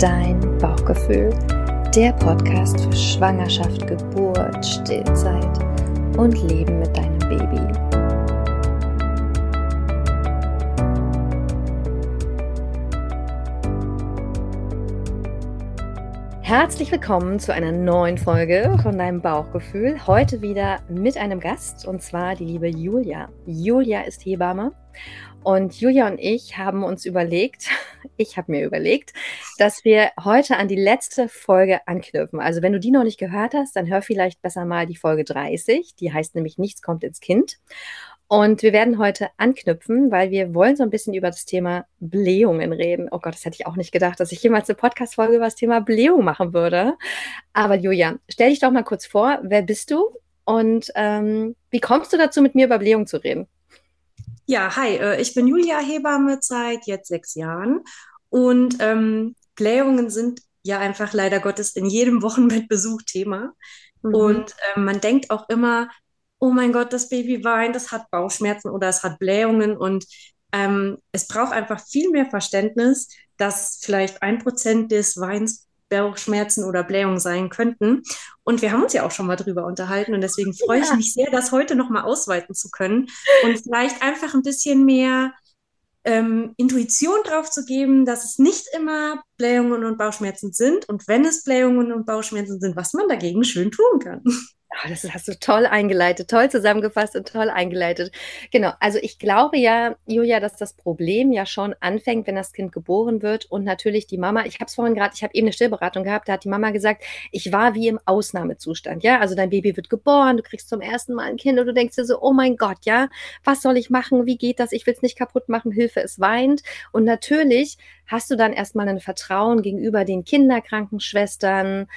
Dein Bauchgefühl, der Podcast für Schwangerschaft, Geburt, Stillzeit und Leben mit deinem Baby. Herzlich willkommen zu einer neuen Folge von deinem Bauchgefühl. Heute wieder mit einem Gast und zwar die liebe Julia. Julia ist Hebamme und Julia und ich haben uns überlegt, ich habe mir überlegt, dass wir heute an die letzte Folge anknüpfen. Also wenn du die noch nicht gehört hast, dann hör vielleicht besser mal die Folge 30. Die heißt nämlich Nichts kommt ins Kind. Und wir werden heute anknüpfen, weil wir wollen so ein bisschen über das Thema Blähungen reden. Oh Gott, das hätte ich auch nicht gedacht, dass ich jemals eine Podcast-Folge über das Thema Blähung machen würde. Aber Julia, stell dich doch mal kurz vor, wer bist du und ähm, wie kommst du dazu, mit mir über Blähung zu reden? Ja, hi, äh, ich bin Julia Hebamme seit jetzt sechs Jahren und ähm, Blähungen sind ja einfach leider Gottes in jedem Wochenbettbesuch Thema. Mhm. Und äh, man denkt auch immer, oh mein Gott, das Baby weint, das hat Bauchschmerzen oder es hat Blähungen und ähm, es braucht einfach viel mehr Verständnis, dass vielleicht ein Prozent des Weins Bauchschmerzen oder Blähungen sein könnten. Und wir haben uns ja auch schon mal drüber unterhalten und deswegen freue ja. ich mich sehr, das heute nochmal ausweiten zu können und vielleicht einfach ein bisschen mehr ähm, Intuition drauf zu geben, dass es nicht immer Blähungen und Bauchschmerzen sind und wenn es Blähungen und Bauchschmerzen sind, was man dagegen schön tun kann. Oh, das hast du toll eingeleitet, toll zusammengefasst und toll eingeleitet. Genau, also ich glaube ja, Julia, dass das Problem ja schon anfängt, wenn das Kind geboren wird und natürlich die Mama, ich habe es vorhin gerade, ich habe eben eine Stillberatung gehabt, da hat die Mama gesagt, ich war wie im Ausnahmezustand, ja, also dein Baby wird geboren, du kriegst zum ersten Mal ein Kind und du denkst dir so, oh mein Gott, ja, was soll ich machen, wie geht das, ich will es nicht kaputt machen, Hilfe, es weint. Und natürlich hast du dann erstmal ein Vertrauen gegenüber den Kinderkrankenschwestern,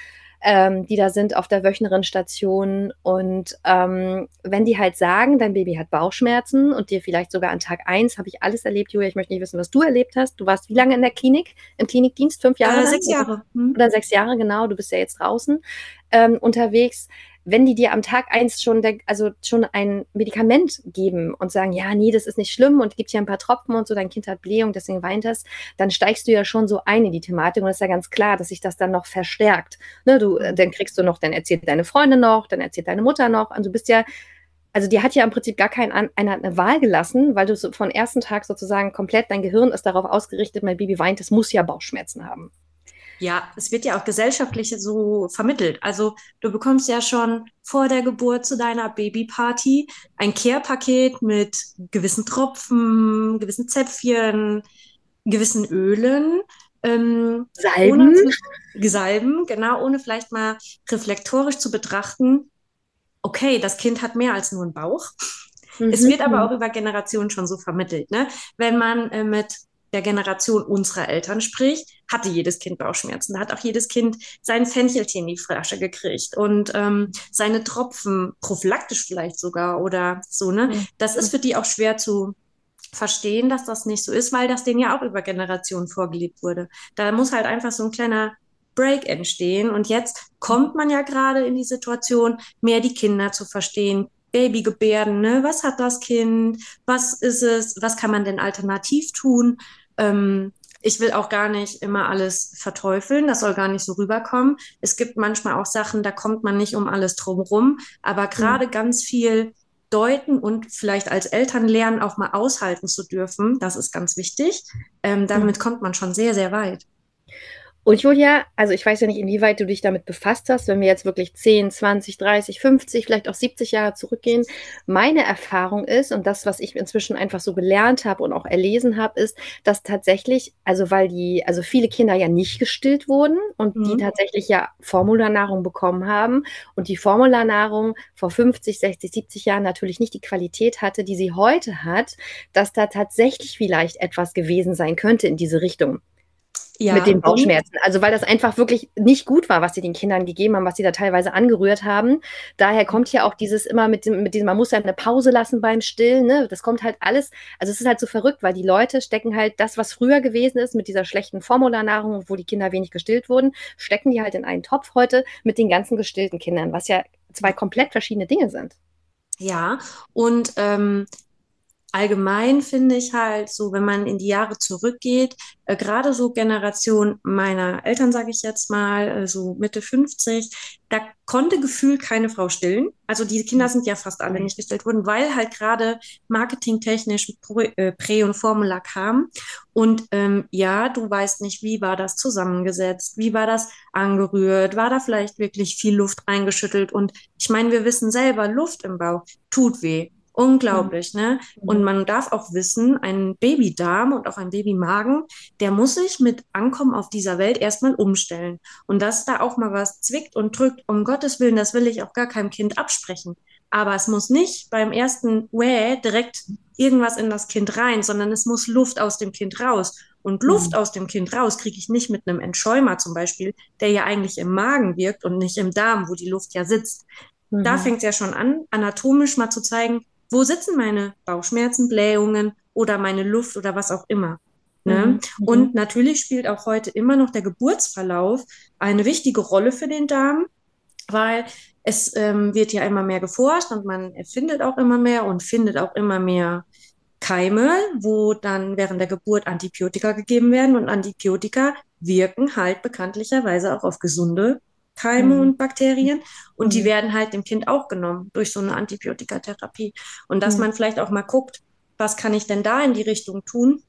ähm, die da sind auf der Wöchnerinstation. Und ähm, wenn die halt sagen, dein Baby hat Bauchschmerzen und dir vielleicht sogar an Tag eins habe ich alles erlebt, Julia, ich möchte nicht wissen, was du erlebt hast. Du warst wie lange in der Klinik, im Klinikdienst? Fünf Jahre? Äh, sechs Jahre. Hm. Oder sechs Jahre, genau. Du bist ja jetzt draußen ähm, unterwegs wenn die dir am Tag eins schon, also schon ein Medikament geben und sagen, ja, nee, das ist nicht schlimm und gibt dir ein paar Tropfen und so, dein Kind hat Blähung, deswegen weint das, dann steigst du ja schon so ein in die Thematik und es ist ja ganz klar, dass sich das dann noch verstärkt. Ne, du, äh, dann kriegst du noch, dann erzählt deine Freundin noch, dann erzählt deine Mutter noch und du bist ja also die hat ja im Prinzip gar keinen eine Wahl gelassen, weil du so von ersten Tag sozusagen komplett dein Gehirn ist darauf ausgerichtet, mein Baby weint, es muss ja Bauchschmerzen haben. Ja, es wird ja auch gesellschaftlich so vermittelt. Also du bekommst ja schon vor der Geburt zu deiner Babyparty ein Care-Paket mit gewissen Tropfen, gewissen Zäpfchen, gewissen Ölen. Ähm, Salben. Ohne, Salben, genau, ohne vielleicht mal reflektorisch zu betrachten, okay, das Kind hat mehr als nur einen Bauch. Mhm. Es wird aber auch über Generationen schon so vermittelt. Ne? Wenn man äh, mit der Generation unserer Eltern spricht, hatte jedes Kind Bauchschmerzen. Da hat auch jedes Kind sein Fencheltee in die Flasche gekriegt und ähm, seine Tropfen, prophylaktisch vielleicht sogar oder so, ne? Mhm. Das ist für die auch schwer zu verstehen, dass das nicht so ist, weil das denen ja auch über Generationen vorgelebt wurde. Da muss halt einfach so ein kleiner Break entstehen. Und jetzt kommt man ja gerade in die Situation, mehr die Kinder zu verstehen, Babygebärden, ne? Was hat das Kind? Was ist es? Was kann man denn alternativ tun? Ähm, ich will auch gar nicht immer alles verteufeln, das soll gar nicht so rüberkommen. Es gibt manchmal auch Sachen, da kommt man nicht um alles drumherum, aber gerade mhm. ganz viel deuten und vielleicht als Eltern lernen, auch mal aushalten zu dürfen, das ist ganz wichtig. Ähm, damit mhm. kommt man schon sehr, sehr weit. Und Julia, also ich weiß ja nicht, inwieweit du dich damit befasst hast, wenn wir jetzt wirklich 10, 20, 30, 50, vielleicht auch 70 Jahre zurückgehen. Meine Erfahrung ist, und das, was ich inzwischen einfach so gelernt habe und auch erlesen habe, ist, dass tatsächlich, also weil die, also viele Kinder ja nicht gestillt wurden und mhm. die tatsächlich ja Formularnahrung bekommen haben und die Formularnahrung vor 50, 60, 70 Jahren natürlich nicht die Qualität hatte, die sie heute hat, dass da tatsächlich vielleicht etwas gewesen sein könnte in diese Richtung ja, mit den Bauchschmerzen. Also weil das einfach wirklich nicht gut war, was sie den Kindern gegeben haben, was sie da teilweise angerührt haben. Daher kommt ja auch dieses immer mit dem, mit diesem, man muss ja eine Pause lassen beim Stillen. Ne? Das kommt halt alles. Also es ist halt so verrückt, weil die Leute stecken halt das, was früher gewesen ist, mit dieser schlechten Formularnahrung, wo die Kinder wenig gestillt wurden, stecken die halt in einen Topf heute mit den ganzen gestillten Kindern, was ja zwei komplett verschiedene Dinge sind. Ja, und ähm, allgemein finde ich halt so, wenn man in die Jahre zurückgeht, äh, gerade so Generation meiner Eltern, sage ich jetzt mal, äh, so Mitte 50, da konnte gefühlt keine Frau stillen. Also die Kinder sind ja fast alle nicht gestillt worden, weil halt gerade marketingtechnisch äh, Prä und Formula kam. Und ähm, ja, du weißt nicht, wie war das zusammengesetzt, wie war das angerührt, war da vielleicht wirklich viel Luft reingeschüttelt. Und ich meine, wir wissen selber, Luft im Bauch tut weh. Unglaublich, mhm. ne? Und mhm. man darf auch wissen, ein Babydarm und auch ein Babymagen, der muss sich mit Ankommen auf dieser Welt erstmal umstellen. Und dass da auch mal was zwickt und drückt, um Gottes Willen, das will ich auch gar keinem Kind absprechen. Aber es muss nicht beim ersten Wäh direkt irgendwas in das Kind rein, sondern es muss Luft aus dem Kind raus. Und Luft mhm. aus dem Kind raus kriege ich nicht mit einem Entschäumer zum Beispiel, der ja eigentlich im Magen wirkt und nicht im Darm, wo die Luft ja sitzt. Mhm. Da fängt es ja schon an, anatomisch mal zu zeigen, wo sitzen meine Bauchschmerzen, Blähungen oder meine Luft oder was auch immer. Ne? Mhm. mhm. Und natürlich spielt auch heute immer noch der Geburtsverlauf eine wichtige Rolle für den Darm, weil es ähm, wird ja immer mehr geforscht und man erfindet auch immer mehr und findet auch immer mehr Keime, wo dann während der Geburt Antibiotika gegeben werden und Antibiotika wirken halt bekanntlicherweise auch auf gesunde Keime mhm. und Bakterien und mhm. die werden halt dem Kind auch genommen durch so eine Antibiotikatherapie. Und dass mhm. man vielleicht auch mal guckt, was kann ich denn da in die Richtung tun?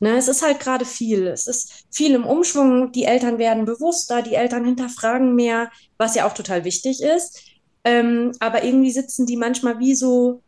Ne, es ist halt gerade viel. Es ist viel im Umschwung. Die Eltern werden bewusster, die Eltern hinterfragen mehr, was ja auch total wichtig ist. Ähm, aber irgendwie sitzen die manchmal wie so,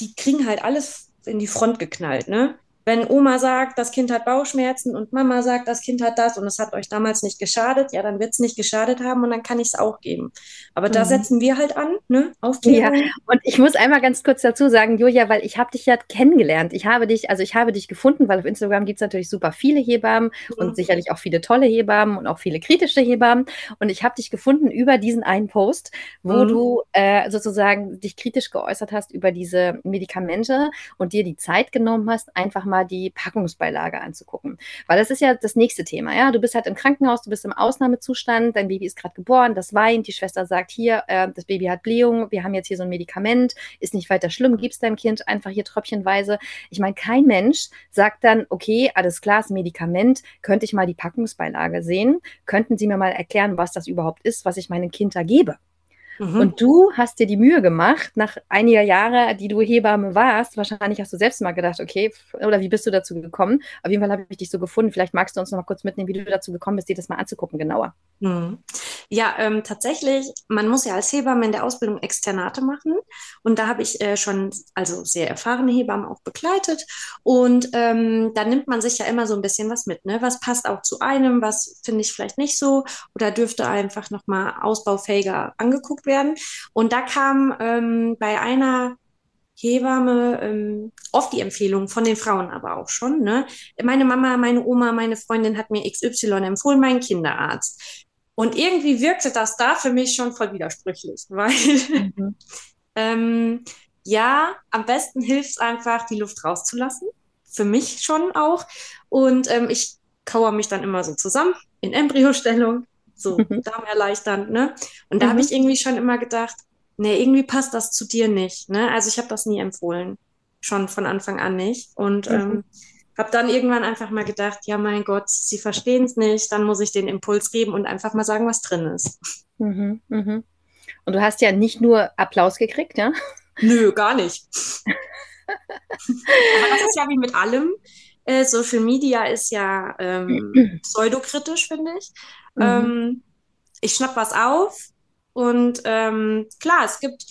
die kriegen halt alles in die Front geknallt. Ne? Wenn Oma sagt, das Kind hat Bauchschmerzen und Mama sagt, das Kind hat das und es hat euch damals nicht geschadet, ja, dann wird es nicht geschadet haben und dann kann ich es auch geben. Aber mhm. da setzen wir halt an, ne? Aufklärung. Ja, und ich muss einmal ganz kurz dazu sagen, Julia, weil ich habe dich ja kennengelernt. Ich habe dich, also ich habe dich gefunden, weil auf Instagram gibt es natürlich super viele Hebammen mhm. und sicherlich auch viele tolle Hebammen und auch viele kritische Hebammen. Und ich habe dich gefunden über diesen einen Post, wo mhm. du äh, sozusagen dich kritisch geäußert hast über diese Medikamente und dir die Zeit genommen hast, einfach mal mal die Packungsbeilage anzugucken. Weil das ist ja das nächste Thema. Ja? Du bist halt im Krankenhaus, du bist im Ausnahmezustand, dein Baby ist gerade geboren, das weint, die Schwester sagt, hier, äh, das Baby hat Blähung, wir haben jetzt hier so ein Medikament, ist nicht weiter schlimm, gib's deinem Kind einfach hier tröpfchenweise. Ich meine, kein Mensch sagt dann, okay, alles klar, das Medikament, könnte ich mal die Packungsbeilage sehen? Könnten Sie mir mal erklären, was das überhaupt ist, was ich meinem Kind da gebe? Mhm. Und du hast dir die Mühe gemacht, nach einiger Jahre, die du Hebamme warst, wahrscheinlich hast du selbst mal gedacht, okay, oder wie bist du dazu gekommen? Auf jeden Fall habe ich dich so gefunden. Vielleicht magst du uns noch mal kurz mitnehmen, wie du dazu gekommen bist, dir das mal anzugucken, genauer. Mhm. Ja, ähm, tatsächlich, man muss ja als Hebamme in der Ausbildung Externate machen. Und da habe ich äh, schon also sehr erfahrene Hebammen auch begleitet. Und ähm, da nimmt man sich ja immer so ein bisschen was mit. Ne? Was passt auch zu einem, was finde ich vielleicht nicht so oder dürfte einfach nochmal ausbaufähiger angeguckt werden. Und da kam ähm, bei einer Hebamme ähm, oft die Empfehlung von den Frauen aber auch schon. Ne? Meine Mama, meine Oma, meine Freundin hat mir XY empfohlen, mein Kinderarzt. Und irgendwie wirkte das da für mich schon voll widersprüchlich, weil mhm. ähm, ja, am besten hilft es einfach, die Luft rauszulassen. Für mich schon auch. Und ähm, ich kauere mich dann immer so zusammen in Embryostellung, so mhm. Darm erleichternd, ne? Und da mhm. habe ich irgendwie schon immer gedacht, nee, irgendwie passt das zu dir nicht, ne? Also ich habe das nie empfohlen. Schon von Anfang an nicht. Und mhm. ähm, habe dann irgendwann einfach mal gedacht, ja mein Gott, sie verstehen es nicht, dann muss ich den Impuls geben und einfach mal sagen, was drin ist. Mhm, mh. Und du hast ja nicht nur Applaus gekriegt, ja? Nö, gar nicht. Aber das ist ja wie mit allem. Äh, Social Media ist ja ähm, pseudokritisch, finde ich. Mhm. Ähm, ich schnapp was auf und ähm, klar, es gibt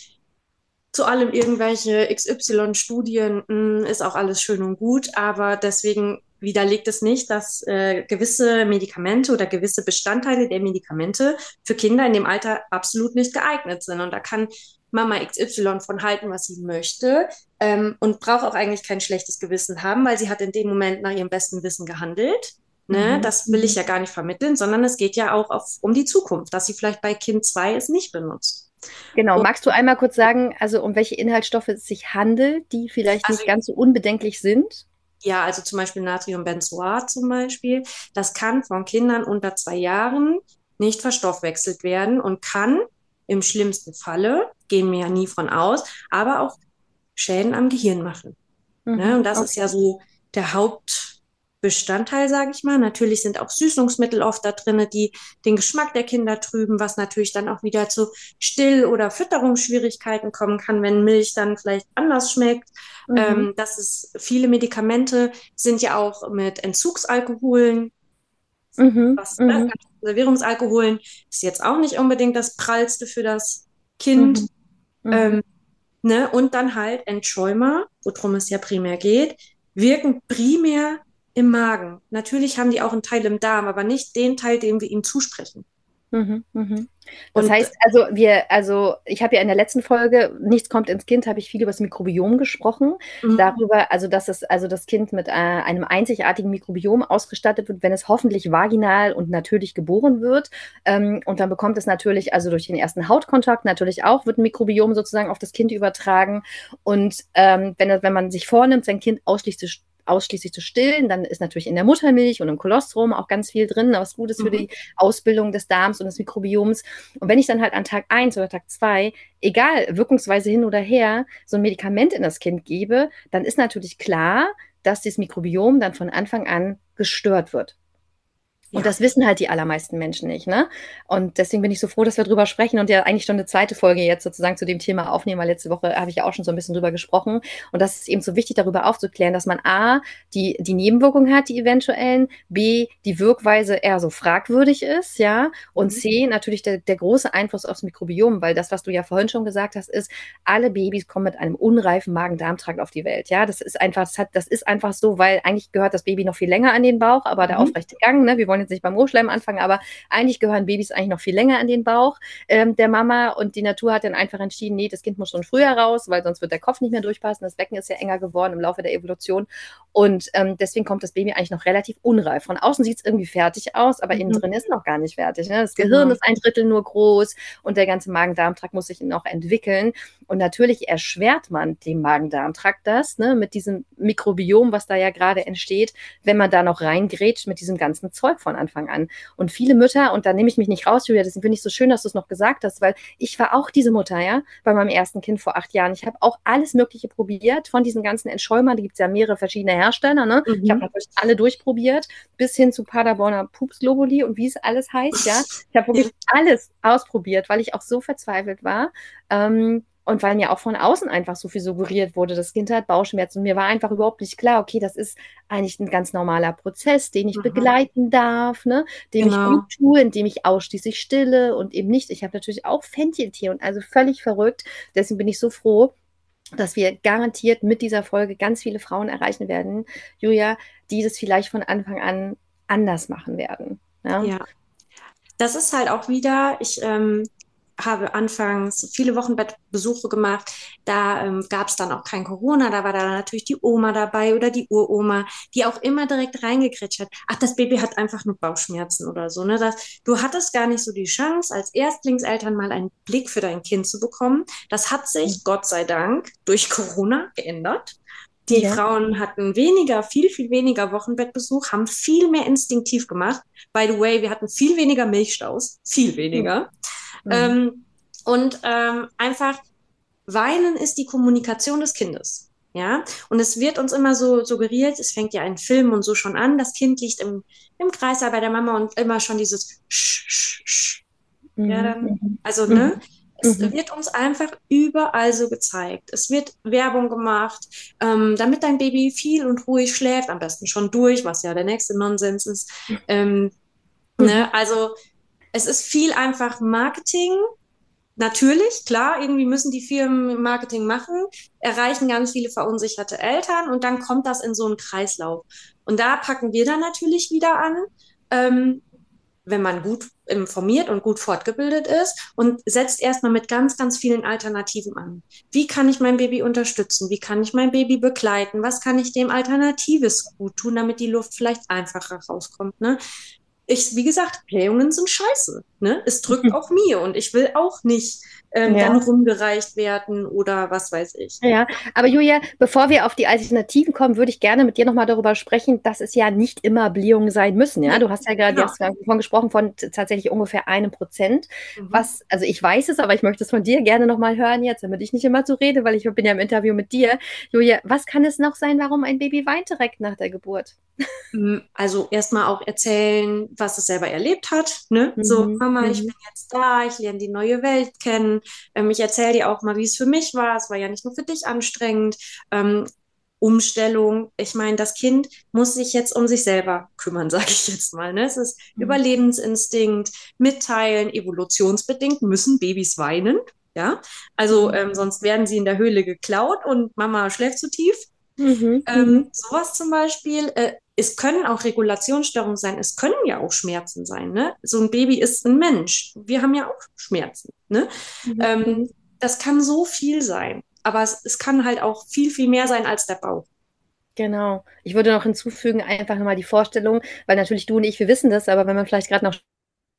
zu allem irgendwelche XY-Studien, hm, ist auch alles schön und gut, aber deswegen widerlegt es nicht, dass äh, gewisse Medikamente oder gewisse Bestandteile der Medikamente für Kinder in dem Alter absolut nicht geeignet sind. Und da kann Mama XY von halten, was sie möchte ähm, und braucht auch eigentlich kein schlechtes Gewissen haben, weil sie hat in dem Moment nach ihrem besten Wissen gehandelt. Ne? Mhm. Das will ich ja gar nicht vermitteln, sondern es geht ja auch auf, um die Zukunft, dass sie vielleicht bei Kind 2 es nicht benutzt. Genau, und, magst du einmal kurz sagen, also um welche Inhaltsstoffe es sich handelt, die vielleicht also, nicht ganz so unbedenklich sind? Ja, also zum Beispiel Natriumbenzoat zum Beispiel. Das kann von Kindern unter zwei Jahren nicht verstoffwechselt werden und kann im schlimmsten Falle, gehen wir ja nie von aus, aber auch Schäden am Gehirn machen. Mhm. Ne? Und das okay. ist ja so der Hauptbestandteil, sage ich mal. Natürlich sind auch Süßungsmittel oft da drin, die den Geschmack der Kinder trüben, was natürlich dann auch wieder zu Still- oder Fütterungsschwierigkeiten kommen kann, wenn Milch dann vielleicht anders schmeckt. Mhm. Ähm, das ist, viele Medikamente sind ja auch mit Entzugsalkoholen Mhm, was, ne, mhm. Konservierungsalkoholen ist jetzt auch nicht unbedingt das Prallste für das Kind. Mhm. mhm. Ähm, ne? Und dann halt Entschäumer, worum es ja primär geht, wirken primär im Magen. Natürlich haben die auch einen Teil im Darm, aber nicht den Teil, den wir ihnen zusprechen. Mhm, mhm. Das und, heißt, also wir, also ich habe ja in der letzten Folge, nichts kommt ins Kind, habe ich viel über das Mikrobiom gesprochen. Mhm. Darüber, also dass es, also das Kind mit äh, einem einzigartigen Mikrobiom ausgestattet wird, wenn es hoffentlich vaginal und natürlich geboren wird. Ähm, und dann bekommt es natürlich, also durch den ersten Hautkontakt natürlich auch, wird ein Mikrobiom sozusagen auf das Kind übertragen. Und ähm, wenn, wenn man sich vornimmt, sein Kind ausschließlich ausschließlich zu stillen. Dann ist natürlich in der Muttermilch und im Kolostrum auch ganz viel drin, was gut ist mhm. für die Ausbildung des Darms und des Mikrobioms. Und wenn ich dann halt an Tag 1 oder Tag 2, egal, wirkungsweise hin oder her, so ein Medikament in das Kind gebe, dann ist natürlich klar, dass das Mikrobiom dann von Anfang an gestört wird. Und ja. das wissen halt die allermeisten Menschen nicht, ne? Und deswegen bin ich so froh, dass wir drüber sprechen und ja eigentlich schon eine zweite Folge jetzt sozusagen zu dem Thema aufnehmen, weil letzte Woche habe ich ja auch schon so ein bisschen drüber gesprochen. Und das ist eben so wichtig, darüber aufzuklären, dass man A, die, die Nebenwirkungen hat, die eventuellen, B, die Wirkweise eher so fragwürdig ist, ja, und mhm. C, natürlich der, der große Einfluss aufs Mikrobiom, weil das, was du ja vorhin schon gesagt hast, ist, alle Babys kommen mit einem unreifen Magen-Darm-Trakt auf die Welt, ja. Das ist einfach, das hat, das ist einfach so, weil eigentlich gehört das Baby noch viel länger an den Bauch, aber der mhm. aufrechte Gang, ne, wir wollen jetzt nicht beim Rohschleim anfangen, aber eigentlich gehören Babys eigentlich noch viel länger an den Bauch ähm, der Mama und die Natur hat dann einfach entschieden, nee, das Kind muss schon früher raus, weil sonst wird der Kopf nicht mehr durchpassen. Das Becken ist ja enger geworden im Laufe der Evolution und ähm, deswegen kommt das Baby eigentlich noch relativ unreif. Von außen sieht es irgendwie fertig aus, aber mhm. innen drin ist noch gar nicht fertig. Ne? Das Gehirn genau. ist ein Drittel nur groß und der ganze Magen-Darm-Trakt muss sich noch entwickeln. Und natürlich erschwert man dem Magen-Darm-Trakt das ne, mit diesem Mikrobiom, was da ja gerade entsteht, wenn man da noch reingrätscht mit diesem ganzen Zeug von Anfang an. Und viele Mütter, und da nehme ich mich nicht raus, Julia, deswegen finde ich so schön, dass du es noch gesagt hast, weil ich war auch diese Mutter, ja, bei meinem ersten Kind vor acht Jahren. Ich habe auch alles Mögliche probiert von diesen ganzen Entschäumern. Da gibt es ja mehrere verschiedene Hersteller. Ne? Mhm. Ich habe natürlich alle durchprobiert, bis hin zu Paderborner Pupsglobuli und wie es alles heißt, ja. Ich habe wirklich alles ausprobiert, weil ich auch so verzweifelt war. Ähm, und weil mir auch von außen einfach so viel suggeriert wurde, das Kind hat Bauchschmerzen. Und mir war einfach überhaupt nicht klar, okay, das ist eigentlich ein ganz normaler Prozess, den ich Aha. begleiten darf, ne? den genau. ich gut tue, indem ich ausschließlich stille und eben nicht. Ich habe natürlich auch Fentiltier und also völlig verrückt. Deswegen bin ich so froh, dass wir garantiert mit dieser Folge ganz viele Frauen erreichen werden, Julia, die das vielleicht von Anfang an anders machen werden. Ja. ja. Das ist halt auch wieder, ich ähm, habe anfangs viele Wochenbettbesuche gemacht. Da ähm, gab es dann auch kein Corona. Da war da natürlich die Oma dabei oder die Uroma, die auch immer direkt reingekretscht hat. Ach, das Baby hat einfach nur Bauchschmerzen oder so. Ne? Das, du hattest gar nicht so die Chance, als Erstlingseltern mal einen Blick für dein Kind zu bekommen. Das hat sich, mhm. Gott sei Dank, durch Corona geändert. Die ja. Frauen hatten weniger, viel, viel weniger Wochenbettbesuch, haben viel mehr instinktiv gemacht. By the way, wir hatten viel weniger Milchstaus, viel weniger. Mhm. Ähm, und ähm, einfach weinen ist die Kommunikation des Kindes. Ja, und es wird uns immer so suggeriert, es fängt ja ein Film und so schon an, das Kind liegt im, im Kreis bei der Mama und immer schon dieses Sch, Sch, Sch. Ja, dann, mhm. also, ne? Mhm. Es mhm. wird uns einfach überall so gezeigt. Es wird Werbung gemacht, ähm, damit dein Baby viel und ruhig schläft, am besten schon durch, was ja der nächste Nonsens ist. Ähm, mhm. ne? Also es ist viel einfach Marketing. Natürlich, klar, irgendwie müssen die Firmen Marketing machen, erreichen ganz viele verunsicherte Eltern und dann kommt das in so einen Kreislauf. Und da packen wir dann natürlich wieder an. Ähm, wenn man gut informiert und gut fortgebildet ist und setzt erstmal mit ganz, ganz vielen Alternativen an. Wie kann ich mein Baby unterstützen? Wie kann ich mein Baby begleiten? Was kann ich dem Alternatives gut tun, damit die Luft vielleicht einfacher rauskommt? Ne? Ich, wie gesagt, Blähungen sind scheiße. Ne? Es drückt auch mir und ich will auch nicht ähm, ja. dann rumgereicht werden oder was weiß ich. Ja, aber Julia, bevor wir auf die Alternativen kommen, würde ich gerne mit dir nochmal darüber sprechen, dass es ja nicht immer Blähungen sein müssen. Ja, du hast ja gerade genau. davon gesprochen von tatsächlich ungefähr einem Prozent. Mhm. Was, also ich weiß es, aber ich möchte es von dir gerne nochmal hören jetzt, damit ich nicht immer so rede, weil ich bin ja im Interview mit dir. Julia, was kann es noch sein, warum ein Baby weint direkt nach der Geburt? Mm, also erstmal auch erzählen, was es selber erlebt hat. Ne? Mhm. So, Mama, ich mhm. bin jetzt da, ich lerne die neue Welt kennen. Ähm, ich erzähle dir auch mal, wie es für mich war. Es war ja nicht nur für dich anstrengend. Ähm, Umstellung. Ich meine, das Kind muss sich jetzt um sich selber kümmern, sage ich jetzt mal. Ne? Es ist mhm. Überlebensinstinkt, mitteilen, evolutionsbedingt müssen Babys weinen. Ja, also mhm. ähm, sonst werden sie in der Höhle geklaut und Mama schläft zu tief. Mhm. Ähm, mhm. sowas zum Beispiel. Äh, es können auch Regulationsstörungen sein, es können ja auch Schmerzen sein. Ne? So ein Baby ist ein Mensch. Wir haben ja auch Schmerzen. Ne? Mhm. Ähm, das kann so viel sein, aber es, es kann halt auch viel, viel mehr sein als der Bauch. Genau. Ich würde noch hinzufügen, einfach nochmal die Vorstellung, weil natürlich du und ich, wir wissen das, aber wenn man vielleicht gerade noch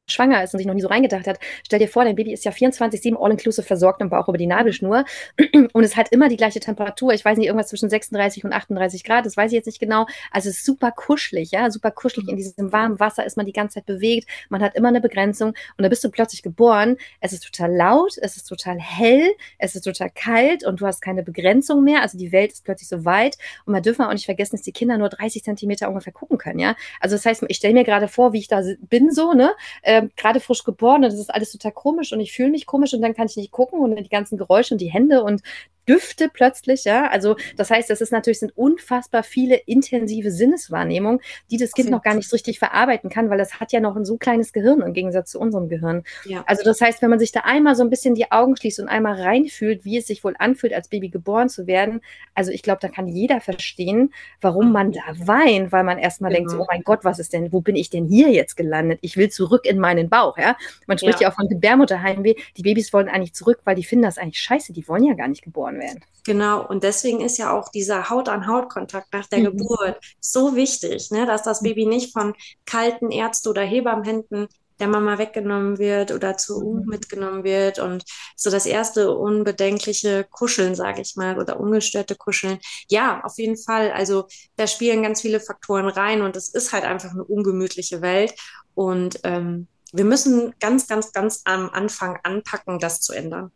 schwanger ist und sich noch nie so reingedacht hat, stell dir vor, dein Baby ist ja 24-7 all-inclusive versorgt im Bauch über die Nabelschnur und es hat immer die gleiche Temperatur. Ich weiß nicht, irgendwas zwischen 36 und 38 Grad, das weiß ich jetzt nicht genau. Also es ist super kuschelig, ja, super kuschelig. In diesem warmen Wasser ist man die ganze Zeit bewegt, man hat immer eine Begrenzung und da bist du plötzlich geboren. Es ist total laut, es ist total hell, es ist total kalt und du hast keine Begrenzung mehr. Also die Welt ist plötzlich so weit und man dürfen auch nicht vergessen, dass die Kinder nur 30 Zentimeter ungefähr gucken können, ja. Also das heißt, ich stelle mir gerade vor, wie ich da bin so, ne, äh, gerade frisch geboren und das ist alles total komisch und ich fühle mich komisch und dann kann ich nicht gucken und die ganzen Geräusche und die Hände und Düfte plötzlich, ja. Also das heißt, das ist natürlich sind unfassbar viele intensive Sinneswahrnehmungen, die das Kind noch gar nicht so richtig verarbeiten kann, weil das hat ja noch ein so kleines Gehirn im Gegensatz zu unserem Gehirn. Ja. Also das heißt, wenn man sich da einmal so ein bisschen die Augen schließt und einmal reinfühlt, wie es sich wohl anfühlt, als Baby geboren zu werden, also ich glaube, da kann jeder verstehen, warum man da weint, weil man erstmal genau. denkt, so, oh mein Gott, was ist denn, wo bin ich denn hier jetzt gelandet? Ich will zurück in meinen Bauch, ja. Man spricht ja, ja auch von Gebärmutterheimweh. Die Babys wollen eigentlich zurück, weil die finden das eigentlich scheiße, die wollen ja gar nicht geboren geboren werden. Genau, und deswegen ist ja auch dieser Haut-an-Haut-Kontakt nach der mhm. Geburt so wichtig, ne, dass das Baby nicht von kalten Ärzte- oder Hebammenhänden der Mama weggenommen wird oder zu mhm. mitgenommen wird und so das erste unbedenkliche Kuscheln, sage ich mal, oder ungestörte Kuscheln. Ja, auf jeden Fall. Also da spielen ganz viele Faktoren rein und es ist halt einfach eine ungemütliche Welt und ähm, wir müssen ganz, ganz, ganz am Anfang anpacken, das zu ändern.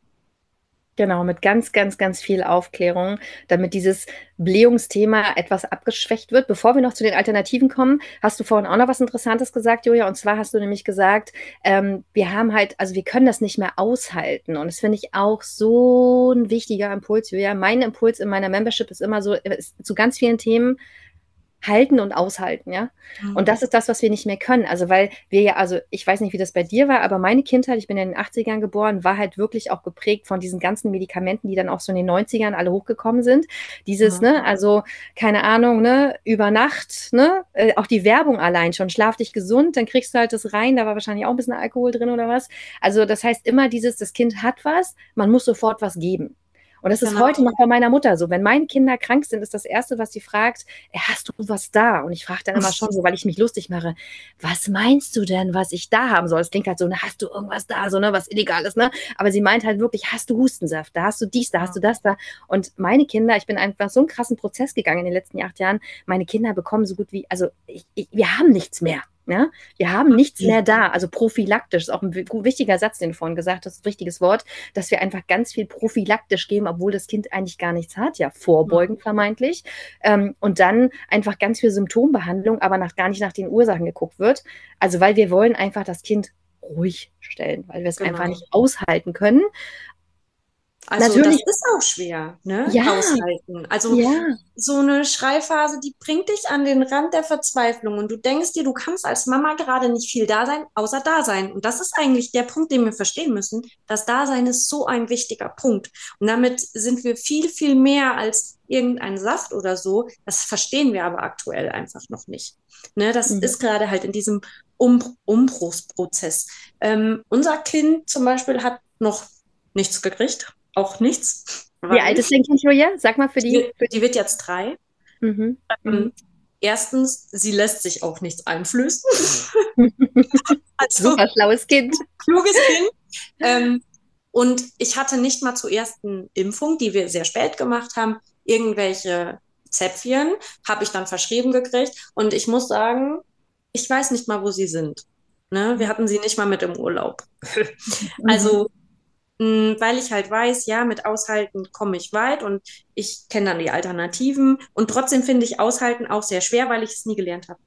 Genau, mit ganz, ganz, ganz viel Aufklärung, damit dieses Blähungsthema etwas abgeschwächt wird. Bevor wir noch zu den Alternativen kommen, hast du vorhin auch noch was Interessantes gesagt, Julia. Und zwar hast du nämlich gesagt, ähm, wir haben halt, also wir können das nicht mehr aushalten. Und das finde ich auch so ein wichtiger Impuls, Julia. Mein Impuls in meiner Membership ist immer so, ist zu ganz vielen Themen, halten und aushalten, ja. Mhm. Und das ist das, was wir nicht mehr können. Also, weil wir ja, also ich weiß nicht, wie das bei dir war, aber meine Kindheit, ich bin ja in den 80ern geboren, war halt wirklich auch geprägt von diesen ganzen Medikamenten, die dann auch so in den 90ern alle hochgekommen sind. Dieses, mhm. ne, also, keine Ahnung, ne, über Nacht, ne, äh, auch die Werbung allein schon, schlaf dich gesund, dann kriegst du halt das rein, da war wahrscheinlich auch ein bisschen Alkohol drin oder was. Also, das heißt immer dieses, das Kind hat was, man muss sofort was geben. Und das ist genau. heute noch bei meiner Mutter so. Wenn meine Kinder krank sind, ist das Erste, was sie fragt, äh, hast du was da? Und ich frage dann immer schon so, weil ich mich lustig mache, was meinst du denn, was ich da haben soll? Es klingt halt so, hast du irgendwas da, so, ne, was Illegales, ne? Aber sie meint halt wirklich, hast du Hustensaft, da hast du dies, da hast du das da. Und meine Kinder, ich bin einfach so einen krassen Prozess gegangen in den letzten acht Jahren, meine Kinder bekommen so gut wie, also ich, ich, wir haben nichts mehr. Ja? Wir haben nichts mehr da, also prophylaktisch, ist auch ein wichtiger Satz, den du vorhin gesagt hast, ein wichtiges Wort, dass wir einfach ganz viel prophylaktisch geben, obwohl das Kind eigentlich gar nichts hat, ja, vorbeugend vermeintlich. Ähm, und dann einfach ganz viel Symptombehandlung, aber nach, gar nicht nach den Ursachen geguckt wird. Also, weil wir wollen einfach das Kind ruhig stellen, weil wir es genau. einfach nicht aushalten können. Also Natürlich. das ist auch schwer, ne? Ja. Aushalten. Also ja. so eine Schreiphase, die bringt dich an den Rand der Verzweiflung und du denkst dir, du kannst als Mama gerade nicht viel da sein, außer da sein. Und das ist eigentlich der Punkt, den wir verstehen müssen. Das Dasein ist so ein wichtiger Punkt. Und damit sind wir viel, viel mehr als irgendein Saft oder so. Das verstehen wir aber aktuell einfach noch nicht. Ne? Das mhm. ist gerade halt in diesem um Umbruchsprozess. Ähm, unser Kind zum Beispiel hat noch nichts gekriegt auch nichts. Wie alt ist dein Kind, Julia? Sag mal für die. Die, die wird jetzt drei. Mhm. Ähm, Erstens, sie lässt sich auch nichts einflößen. also, Super schlaues Kind. Kluges Kind. Ähm, und ich hatte nicht mal zur ersten Impfung, die wir sehr spät gemacht haben, irgendwelche Zäpfchen, habe ich dann verschrieben gekriegt. Und ich muss sagen, ich weiß nicht mal, wo sie sind. Ne? Wir hatten sie nicht mal mit im Urlaub. also, weil ich halt weiß, ja, mit Aushalten komme ich weit und ich kenne dann die Alternativen. Und trotzdem finde ich Aushalten auch sehr schwer, weil ich es nie gelernt habe.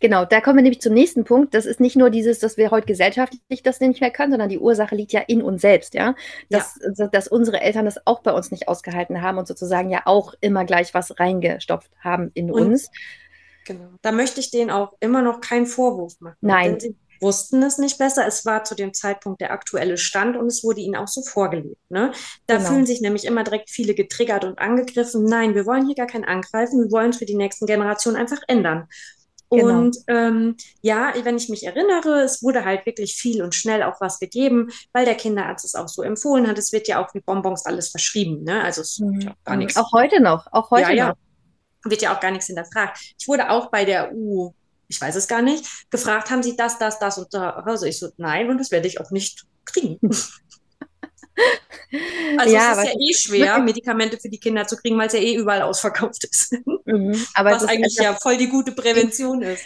Genau, da kommen wir nämlich zum nächsten Punkt. Das ist nicht nur dieses, dass wir heute gesellschaftlich das nicht mehr können, sondern die Ursache liegt ja in uns selbst, ja. Dass, ja. dass unsere Eltern das auch bei uns nicht ausgehalten haben und sozusagen ja auch immer gleich was reingestopft haben in und, uns. Genau. Da möchte ich denen auch immer noch keinen Vorwurf machen. Nein. Sie wussten es nicht besser. Es war zu dem Zeitpunkt der aktuelle Stand und es wurde ihnen auch so vorgelebt. Ne? Da genau. fühlen sich nämlich immer direkt viele getriggert und angegriffen. Nein, wir wollen hier gar kein Angreifen. Wir wollen es für die nächsten Generationen einfach ändern. Genau. Und ähm, ja, wenn ich mich erinnere, es wurde halt wirklich viel und schnell auch was gegeben, weil der Kinderarzt es auch so empfohlen hat. Es wird ja auch wie Bonbons alles verschrieben. Ne? Also es mhm. ja gar nichts. Auch heute noch. Auch heute ja, noch. Ja. Wird ja auch gar nichts hinterfragt. Ich wurde auch bei der U, ich weiß es gar nicht, gefragt, haben Sie das, das, das und da? Also ich so, nein, und das werde ich auch nicht kriegen. Also ja, es ist ja eh schwer, Medikamente für die Kinder zu kriegen, weil es ja eh überall ausverkauft ist. Mhm, was eigentlich ja voll die gute Prävention ist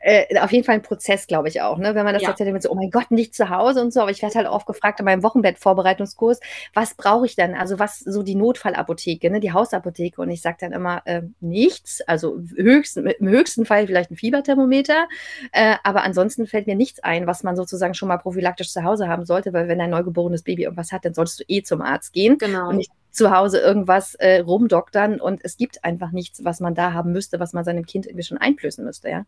äh, auf jeden Fall ein Prozess, glaube ich auch. Ne? Wenn man das ja. erzählt, mit so, oh mein Gott, nicht zu Hause und so. Aber ich werde halt oft gefragt in meinem Wochenbettvorbereitungskurs, was brauche ich denn? Also was so die Notfallapotheke, ne? die Hausapotheke. Und ich sage dann immer äh, nichts. Also höchsten, im höchsten Fall vielleicht ein Fieberthermometer. Äh, aber ansonsten fällt mir nichts ein, was man sozusagen schon mal prophylaktisch zu Hause haben sollte, weil wenn ein neugeborenes Baby irgendwas hat, dann solltest du eh zum Arzt gehen. Genau. Und nicht zu Hause irgendwas äh, rumdoktern und es gibt einfach nichts, was man da haben müsste, was man seinem Kind irgendwie schon einflößen müsste, ja.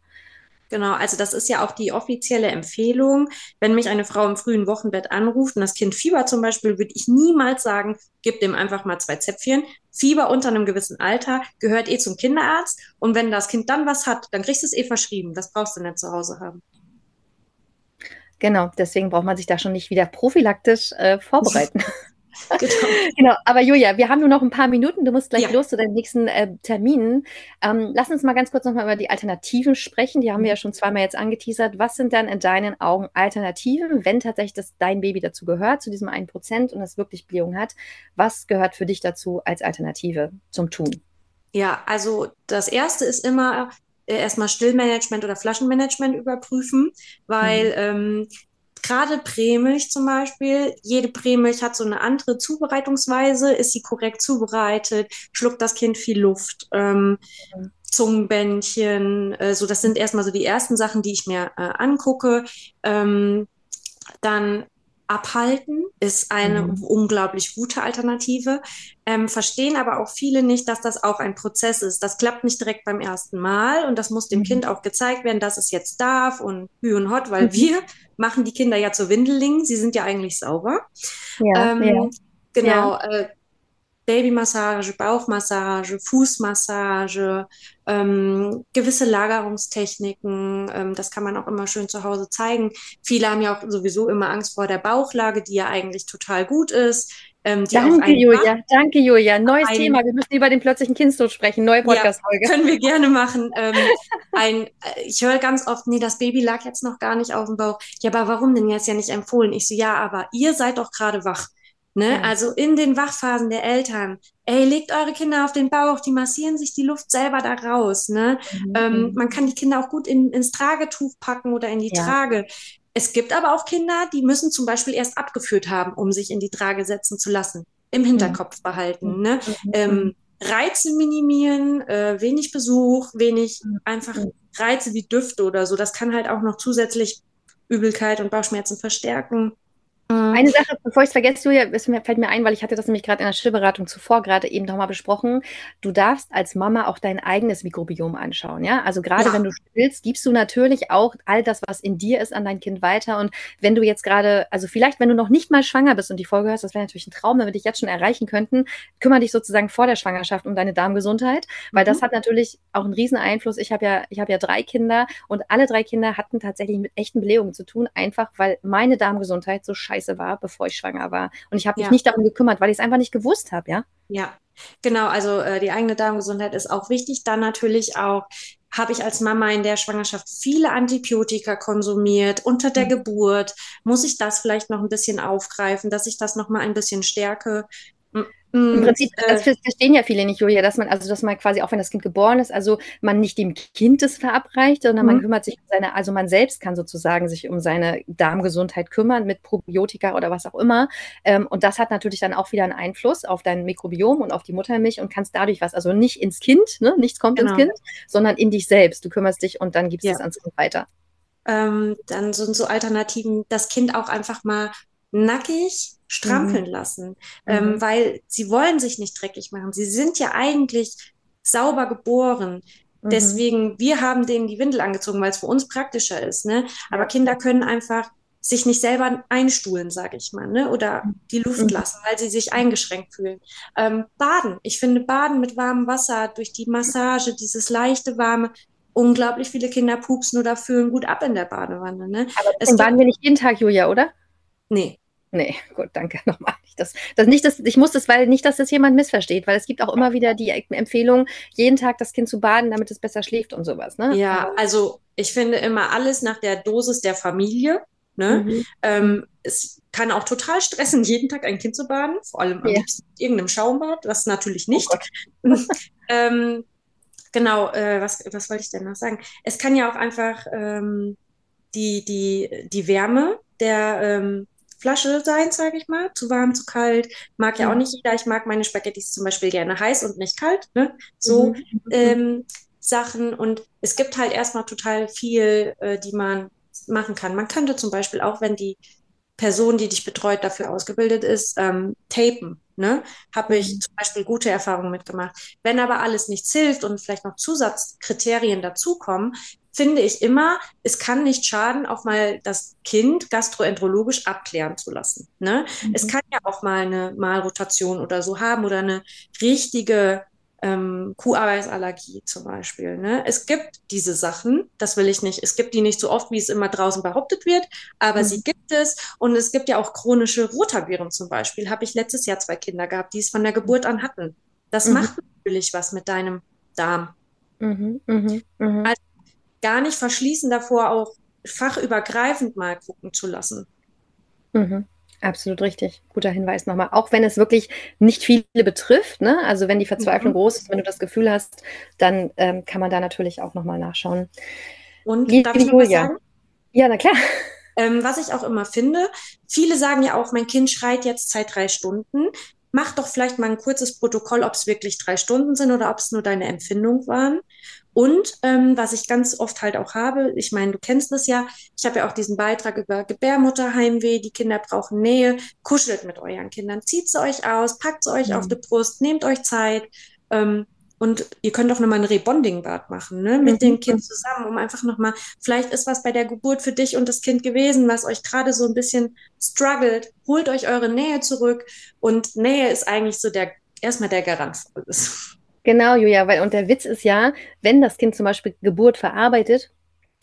Genau, also das ist ja auch die offizielle Empfehlung. Wenn mich eine Frau im frühen Wochenbett anruft und das Kind Fieber zum Beispiel, würde ich niemals sagen, gib dem einfach mal zwei Zäpfchen. Fieber unter einem gewissen Alter gehört eh zum Kinderarzt. Und wenn das Kind dann was hat, dann kriegst du es eh verschrieben. Das brauchst du nicht zu Hause haben. Genau, deswegen braucht man sich da schon nicht wieder prophylaktisch äh, vorbereiten. Genau. genau. Aber Julia, wir haben nur noch ein paar Minuten. Du musst gleich ja. los zu deinen nächsten äh, Terminen. Ähm, lass uns mal ganz kurz nochmal über die Alternativen sprechen. Die haben wir ja schon zweimal jetzt angeteasert. Was sind dann in deinen Augen Alternativen, wenn tatsächlich das dein Baby dazu gehört, zu diesem 1% und es wirklich Blähung hat? Was gehört für dich dazu als Alternative zum Tun? Ja, also das erste ist immer äh, erstmal Stillmanagement oder Flaschenmanagement überprüfen, weil mhm. ähm, gerade Prämilch zum Beispiel, jede Prämilch hat so eine andere Zubereitungsweise. Ist sie korrekt zubereitet? Schluckt das Kind viel Luft? Ähm. Zungenbändchen, äh, so das sind erstmal so die ersten Sachen, die ich mir äh, angucke. Ähm, dann abhalten ist eine mhm. unglaublich gute Alternative. Ähm, verstehen aber auch viele nicht, dass das auch ein Prozess ist. Das klappt nicht direkt beim ersten Mal und das muss dem mhm. Kind auch gezeigt werden, dass es jetzt darf und hü und hot, weil mhm. wir machen die Kinder ja zu Windelingen. Sie sind ja eigentlich sauber. Ja, ähm, ja. Genau. Ja. Äh, Babymassage, Bauchmassage, Fußmassage, ähm, gewisse Lagerungstechniken. Ähm, das kann man auch immer schön zu Hause zeigen. Viele haben ja auch sowieso immer Angst vor der Bauchlage, die ja eigentlich total gut ist. Ähm, danke, Julia. Danke, Julia. Neues ein, Thema. Wir müssen über den plötzlichen Kindstod sprechen. Neue Podcast-Folge. Ja, können wir gerne machen. Ähm, ein, äh, ich höre ganz oft, nee, das Baby lag jetzt noch gar nicht auf dem Bauch. Ja, aber warum denn jetzt ja nicht empfohlen? Ich so, ja, aber ihr seid doch gerade wach. Ne? Ja. Also in den Wachphasen der Eltern, ey, legt eure Kinder auf den Bauch, die massieren sich die Luft selber da raus. Ne? Mhm. Ähm, man kann die Kinder auch gut in, ins Tragetuch packen oder in die ja. Trage. Es gibt aber auch Kinder, die müssen zum Beispiel erst abgeführt haben, um sich in die Trage setzen zu lassen. Im Hinterkopf mhm. behalten. Ne? Mhm. Ähm, Reize minimieren, äh, wenig Besuch, wenig mhm. einfach Reize wie Düfte oder so. Das kann halt auch noch zusätzlich Übelkeit und Bauchschmerzen verstärken. Eine Sache, bevor ich es vergesse, Julia, es fällt mir ein, weil ich hatte das nämlich gerade in der Stillberatung zuvor gerade eben nochmal besprochen. Du darfst als Mama auch dein eigenes Mikrobiom anschauen, ja? Also gerade ja. wenn du stillst, gibst du natürlich auch all das, was in dir ist, an dein Kind weiter. Und wenn du jetzt gerade, also vielleicht, wenn du noch nicht mal schwanger bist und die Folge hörst, das wäre natürlich ein Traum, wenn wir dich jetzt schon erreichen könnten, kümmere dich sozusagen vor der Schwangerschaft um deine Darmgesundheit, weil mhm. das hat natürlich auch einen riesen Einfluss. Ich habe ja, ich habe ja drei Kinder und alle drei Kinder hatten tatsächlich mit echten Blähungen zu tun, einfach weil meine Darmgesundheit so scheiße scheiße war, bevor ich schwanger war. Und ich habe mich ja. nicht darum gekümmert, weil ich es einfach nicht gewusst habe, ja? Ja. Genau, also äh, die eigene Darmgesundheit ist auch wichtig. Dann natürlich auch habe ich als Mama in der Schwangerschaft viele Antibiotika konsumiert unter der mhm. Geburt. Muss ich das vielleicht noch ein bisschen aufgreifen, dass ich das noch mal ein bisschen stärke? Im mm, Prinzip, äh, das verstehen ja viele nicht, Julia, dass man, also dass man quasi, auch wenn das Kind geboren ist, also man nicht dem Kind es verabreicht, sondern man mhm. kümmert sich um seine, also man selbst kann sozusagen sich um seine Darmgesundheit kümmern mit Probiotika oder was auch immer. Ähm, und das hat natürlich dann auch wieder einen Einfluss auf dein Mikrobiom und auf die Muttermilch und kannst dadurch was, also nicht ins Kind, ne? nichts kommt genau. ins Kind, sondern in dich selbst. Du kümmerst dich und dann gibst ja. es ans Kind weiter. Ähm, dann sind so Alternativen, das Kind auch einfach mal nackig strampeln mhm. lassen, ähm, mhm. weil sie wollen sich nicht dreckig machen. Sie sind ja eigentlich sauber geboren. Mhm. Deswegen, wir haben denen die Windel angezogen, weil es für uns praktischer ist. Ne? Aber Kinder können einfach sich nicht selber einstuhlen, sage ich mal, ne? oder die Luft mhm. lassen, weil sie sich eingeschränkt fühlen. Ähm, baden. Ich finde Baden mit warmem Wasser durch die Massage, dieses leichte, warme, unglaublich viele Kinder pupsen oder fühlen gut ab in der Badewanne. Ne? Aber es baden wir nicht jeden Tag, Julia, oder? Nee. Nee, gut, danke nochmal. Das, das nicht, das, ich muss das, weil nicht, dass das jemand missversteht, weil es gibt auch immer wieder die Empfehlung, jeden Tag das Kind zu baden, damit es besser schläft und sowas. Ne? Ja, also ich finde immer alles nach der Dosis der Familie. Ne? Mhm. Ähm, es kann auch total stressen, jeden Tag ein Kind zu baden, vor allem am ja. liebsten mit irgendeinem Schaumbad, das natürlich oh nicht. Oh ähm, genau, äh, was, was wollte ich denn noch sagen? Es kann ja auch einfach ähm, die, die, die Wärme der ähm, Flasche sein, sage ich mal. Zu warm, zu kalt. Mag ja auch mhm. nicht jeder. Ich mag meine Spaghettis zum Beispiel gerne heiß und nicht kalt. Ne? So mhm. ähm, Sachen. Und es gibt halt erstmal total viel, äh, die man machen kann. Man könnte zum Beispiel auch, wenn die Person, die dich betreut, dafür ausgebildet ist, ähm, tapen. Ne? Habe ich mhm. zum Beispiel gute Erfahrungen mitgemacht. Wenn aber alles nichts hilft und vielleicht noch Zusatzkriterien dazukommen, finde ich immer, es kann nicht schaden, auch mal das Kind gastroenterologisch abklären zu lassen. Ne? Mhm. Es kann ja auch mal eine Malrotation oder so haben oder eine richtige ähm, Kuheiweißallergie zum Beispiel. Ne? Es gibt diese Sachen, das will ich nicht, es gibt die nicht so oft, wie es immer draußen behauptet wird, aber mhm. sie gibt es und es gibt ja auch chronische Rotaviren zum Beispiel. Habe ich letztes Jahr zwei Kinder gehabt, die es von der Geburt an hatten. Das mhm. macht natürlich was mit deinem Darm. Mhm, mh, mh. Also gar nicht verschließen davor, auch fachübergreifend mal gucken zu lassen. Mhm. Absolut richtig. Guter Hinweis nochmal. Auch wenn es wirklich nicht viele betrifft, ne? also wenn die Verzweiflung mhm. groß ist, wenn du das Gefühl hast, dann ähm, kann man da natürlich auch nochmal nachschauen. Und Liebe darf ich noch sagen? Ja, na klar. Ähm, was ich auch immer finde, viele sagen ja auch, mein Kind schreit jetzt seit drei Stunden. Mach doch vielleicht mal ein kurzes Protokoll, ob es wirklich drei Stunden sind oder ob es nur deine Empfindung waren. Und ähm, was ich ganz oft halt auch habe, ich meine, du kennst das ja, ich habe ja auch diesen Beitrag über Gebärmutterheimweh, die Kinder brauchen Nähe, kuschelt mit euren Kindern, zieht sie euch aus, packt sie euch mhm. auf die Brust, nehmt euch Zeit. Ähm, und ihr könnt auch nochmal ein Rebonding-Bad machen, ne, mit mhm. dem Kind zusammen, um einfach nochmal, vielleicht ist was bei der Geburt für dich und das Kind gewesen, was euch gerade so ein bisschen struggelt. Holt euch eure Nähe zurück. Und Nähe ist eigentlich so der, erstmal der Garant für alles. Genau, Julia, weil und der Witz ist ja, wenn das Kind zum Beispiel Geburt verarbeitet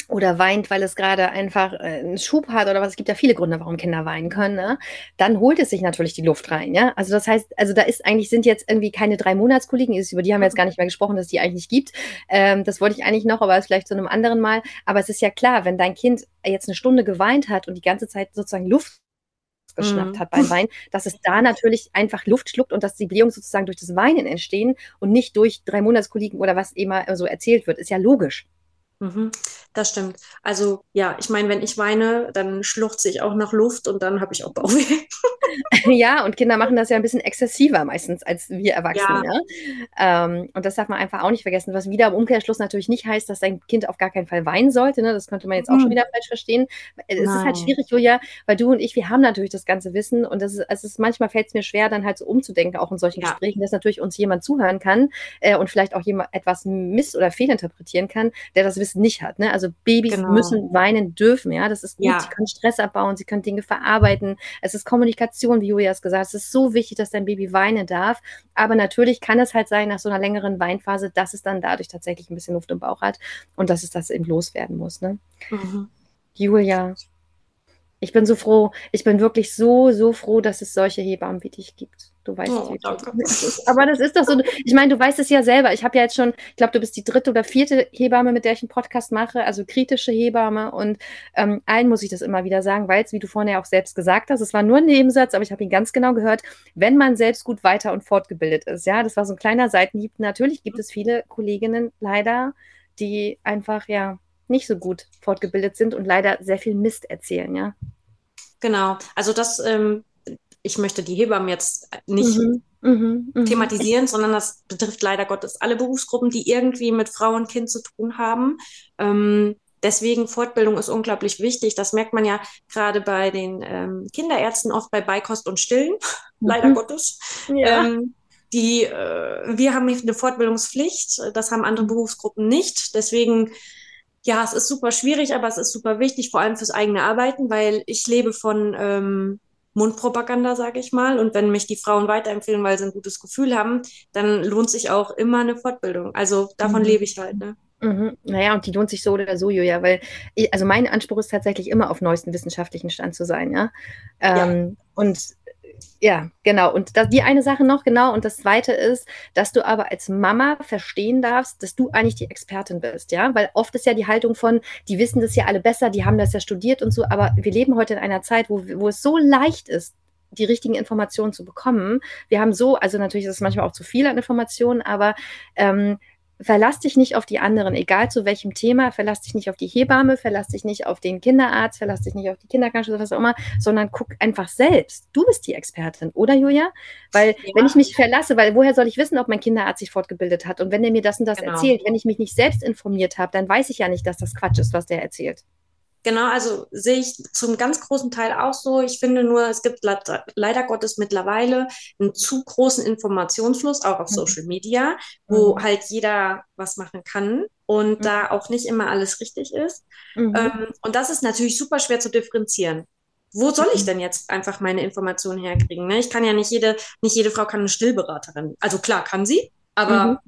oder weint, weil es gerade einfach äh, einen Schub hat oder was, es gibt ja viele Gründe, warum Kinder weinen können, ne? dann holt es sich natürlich die Luft rein, ja. Also das heißt, also da ist eigentlich, sind jetzt irgendwie keine drei Monatskoliken, über die haben wir jetzt gar nicht mehr gesprochen, dass es die eigentlich nicht gibt. Ähm, das wollte ich eigentlich noch, aber ist vielleicht zu einem anderen Mal. Aber es ist ja klar, wenn dein Kind jetzt eine Stunde geweint hat und die ganze Zeit sozusagen Luft geschnappt mhm. hat beim Wein, dass es da natürlich einfach Luft schluckt und dass die Blähungen sozusagen durch das Weinen entstehen und nicht durch drei Monatskoliken oder was immer so erzählt wird. Ist ja logisch. Mhm, das stimmt. Also ja, ich meine, wenn ich weine, dann schluchze ich auch nach Luft und dann habe ich auch Bauchweh. ja, und Kinder machen das ja ein bisschen exzessiver meistens als wir Erwachsene. Ja. ja? Ähm, und das darf man einfach auch nicht vergessen, was wieder im Umkehrschluss natürlich nicht heißt, dass dein Kind auf gar keinen Fall weinen sollte. Ne? Das könnte man jetzt auch mhm. schon wieder falsch verstehen. Es Nein. ist halt schwierig, Julia, weil du und ich, wir haben natürlich das ganze Wissen und das ist, es ist manchmal fällt es mir schwer, dann halt so umzudenken, auch in solchen ja. Gesprächen, dass natürlich uns jemand zuhören kann äh, und vielleicht auch jemand etwas miss- oder fehlinterpretieren kann, der das Wissen es nicht hat. Ne? Also Babys genau. müssen weinen dürfen, ja, das ist gut. Ja. Sie können Stress abbauen, sie können Dinge verarbeiten. Es ist Kommunikation, wie Julia es gesagt hat. Es ist so wichtig, dass dein Baby weinen darf. Aber natürlich kann es halt sein, nach so einer längeren Weinphase, dass es dann dadurch tatsächlich ein bisschen Luft im Bauch hat und dass es das eben loswerden muss. Ne? Mhm. Julia, ich bin so froh. Ich bin wirklich so, so froh, dass es solche Hebammen wie dich gibt. Du weißt oh, es, Aber das ist doch so. Ich meine, du weißt es ja selber. Ich habe ja jetzt schon, ich glaube, du bist die dritte oder vierte Hebamme, mit der ich einen Podcast mache, also kritische Hebamme. Und ähm, allen muss ich das immer wieder sagen, weil es, wie du vorhin ja auch selbst gesagt hast, es war nur ein Nebensatz, aber ich habe ihn ganz genau gehört, wenn man selbst gut weiter und fortgebildet ist. Ja, das war so ein kleiner Seitenhieb. Natürlich gibt es viele Kolleginnen leider, die einfach ja nicht so gut fortgebildet sind und leider sehr viel Mist erzählen, ja. Genau. Also das ähm, ich möchte die Hebammen jetzt nicht mhm, mhm, mhm. thematisieren, sondern das betrifft leider Gottes alle Berufsgruppen, die irgendwie mit Frau und Kind zu tun haben. Ähm, deswegen Fortbildung ist unglaublich wichtig. Das merkt man ja gerade bei den ähm, Kinderärzten oft bei Beikost und Stillen, mhm. leider Gottes. Ja. Ähm, die, äh, wir haben eine Fortbildungspflicht, das haben andere Berufsgruppen nicht. Deswegen ja, es ist super schwierig, aber es ist super wichtig, vor allem fürs eigene Arbeiten, weil ich lebe von ähm, Mundpropaganda, sage ich mal. Und wenn mich die Frauen weiterempfehlen, weil sie ein gutes Gefühl haben, dann lohnt sich auch immer eine Fortbildung. Also davon mhm. lebe ich halt. Ne? Mhm. Naja, und die lohnt sich so oder so, Julia, weil ich, also mein Anspruch ist tatsächlich immer auf neuesten wissenschaftlichen Stand zu sein, ja. Ähm, ja. Und ja, genau. Und das, die eine Sache noch, genau. Und das zweite ist, dass du aber als Mama verstehen darfst, dass du eigentlich die Expertin bist, ja. Weil oft ist ja die Haltung von, die wissen das ja alle besser, die haben das ja studiert und so. Aber wir leben heute in einer Zeit, wo, wo es so leicht ist, die richtigen Informationen zu bekommen. Wir haben so, also natürlich ist es manchmal auch zu viel an Informationen, aber ähm, verlass dich nicht auf die anderen, egal zu welchem Thema, verlass dich nicht auf die Hebamme, verlass dich nicht auf den Kinderarzt, verlass dich nicht auf die Kinderkrankenschwester, was auch immer, sondern guck einfach selbst. Du bist die Expertin, oder Julia? Weil ja. wenn ich mich verlasse, weil woher soll ich wissen, ob mein Kinderarzt sich fortgebildet hat und wenn der mir das und das genau. erzählt, wenn ich mich nicht selbst informiert habe, dann weiß ich ja nicht, dass das Quatsch ist, was der erzählt. Genau, also sehe ich zum ganz großen Teil auch so. Ich finde nur, es gibt leider Gottes mittlerweile einen zu großen Informationsfluss, auch auf mhm. Social Media, wo mhm. halt jeder was machen kann und mhm. da auch nicht immer alles richtig ist. Mhm. Ähm, und das ist natürlich super schwer zu differenzieren. Wo soll ich mhm. denn jetzt einfach meine Informationen herkriegen? Ne? Ich kann ja nicht jede, nicht jede Frau kann eine Stillberaterin. Also klar kann sie, aber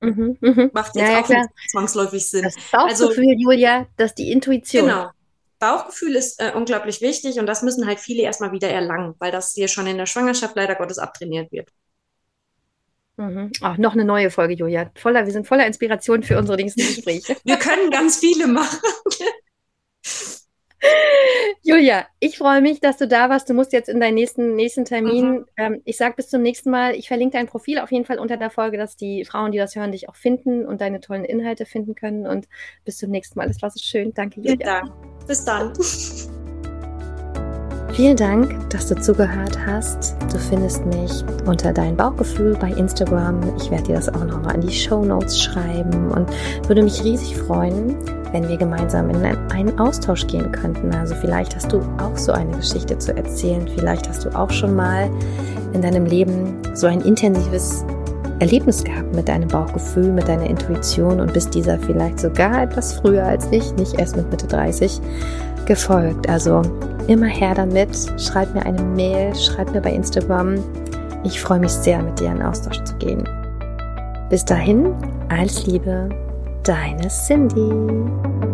Mhm, mhm. Macht jetzt ja, auch ja, nicht zwangsläufig Sinn. Das Bauchgefühl, also, Julia, dass die Intuition. Genau, Bauchgefühl ist äh, unglaublich wichtig und das müssen halt viele erstmal wieder erlangen, weil das hier schon in der Schwangerschaft leider Gottes abtrainiert wird. Mhm. Ach, noch eine neue Folge, Julia. Voller, wir sind voller Inspiration für unsere nächsten Gespräche. wir können ganz viele machen. Julia, ich freue mich, dass du da warst. Du musst jetzt in deinen nächsten, nächsten Termin. Mhm. Ähm, ich sage bis zum nächsten Mal. Ich verlinke dein Profil auf jeden Fall unter der Folge, dass die Frauen, die das hören, dich auch finden und deine tollen Inhalte finden können. Und bis zum nächsten Mal. Es war so schön. Danke, Julia. Dank. Bis dann. Vielen Dank, dass du zugehört hast. Du findest mich unter dein Bauchgefühl bei Instagram. Ich werde dir das auch nochmal in die Show Notes schreiben und würde mich riesig freuen, wenn wir gemeinsam in einen Austausch gehen könnten. Also vielleicht hast du auch so eine Geschichte zu erzählen. Vielleicht hast du auch schon mal in deinem Leben so ein intensives Erlebnis gehabt mit deinem Bauchgefühl, mit deiner Intuition und bist dieser vielleicht sogar etwas früher als ich, nicht erst mit Mitte 30, gefolgt. Also immer her damit. Schreib mir eine Mail, schreib mir bei Instagram. Ich freue mich sehr, mit dir in Austausch zu gehen. Bis dahin, alles Liebe, deine Cindy.